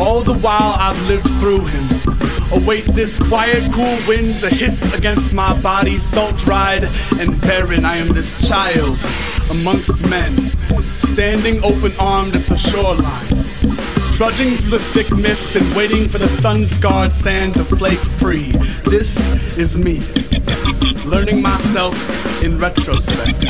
All the while I've lived through him. Await this quiet, cool wind to hiss against my body, salt dried and barren. I am this child amongst men, standing open armed at the shoreline, trudging through the thick mist and waiting for the sun scarred sand to flake free. This is me, learning myself in retrospect,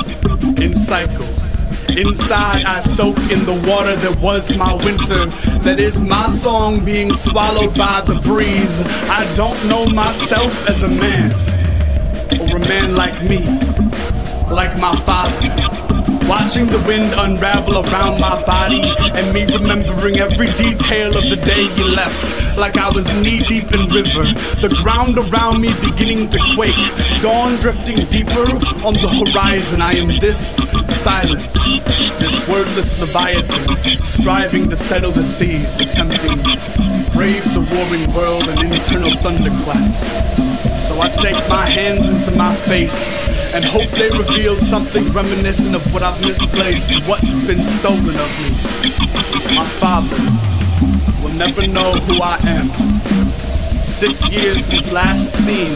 in cycles. Inside, I soak in the water that was my winter. That is my song being swallowed by the breeze. I don't know myself as a man, or a man like me, like my father. Watching the wind unravel around my body, and me remembering every detail of the day you left. Like I was knee deep in river, the ground around me beginning to quake. Dawn drifting deeper on the horizon. I am this silence, this wordless leviathan, striving to settle the seas, attempting to brave the warring world and internal thunderclaps. So I sank my hands into my face and hope they revealed something reminiscent of what I've misplaced, what's been stolen of me. My father will never know who I am. Six years since last seen,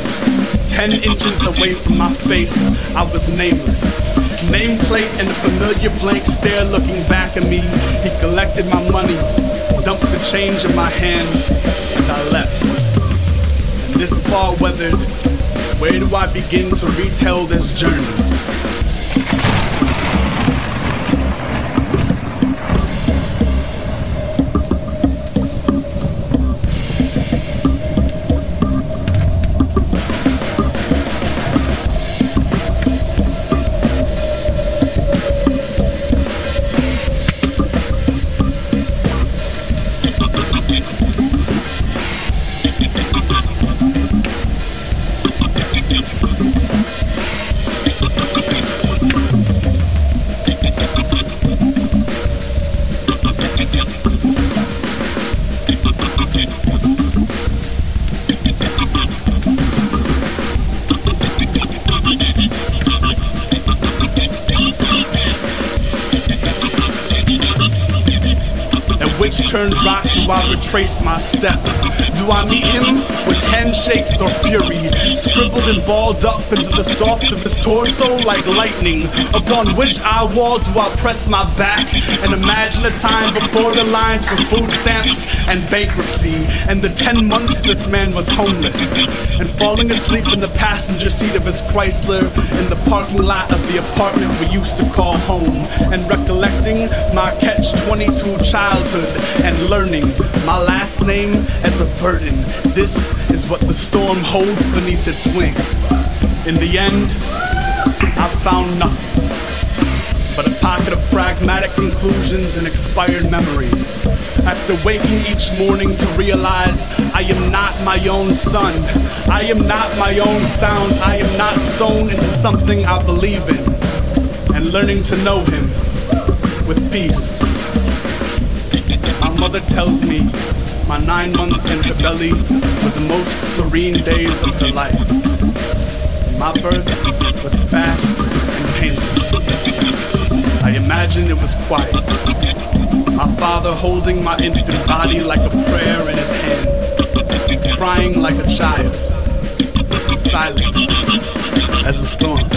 ten inches away from my face, I was nameless. Nameplate and a familiar blank stare looking back at me. He collected my money, dumped the change in my hand, and I left. This far weathered, where do I begin to retell this journey? Turned back, do I retrace my step? Do I meet him with handshakes or fury? Scribbled and balled up into the soft of his torso like lightning. Upon which eye wall do I press my back and imagine a time before the lines for food stamps and bankruptcy? And the ten months this man was homeless and falling asleep in the passenger seat of his Chrysler in the parking lot of the apartment we used to call home and my catch 22 childhood and learning my last name as a burden. This is what the storm holds beneath its wing. In the end, I found nothing but a pocket of pragmatic conclusions and expired memories. After waking each morning to realize I am not my own son, I am not my own sound, I am not sown into something I believe in, and learning to know him with peace. My mother tells me my nine months in her belly were the most serene days of her life. My birth was fast and painless. I imagine it was quiet. My father holding my infant body like a prayer in his hands, crying like a child, silent as a storm.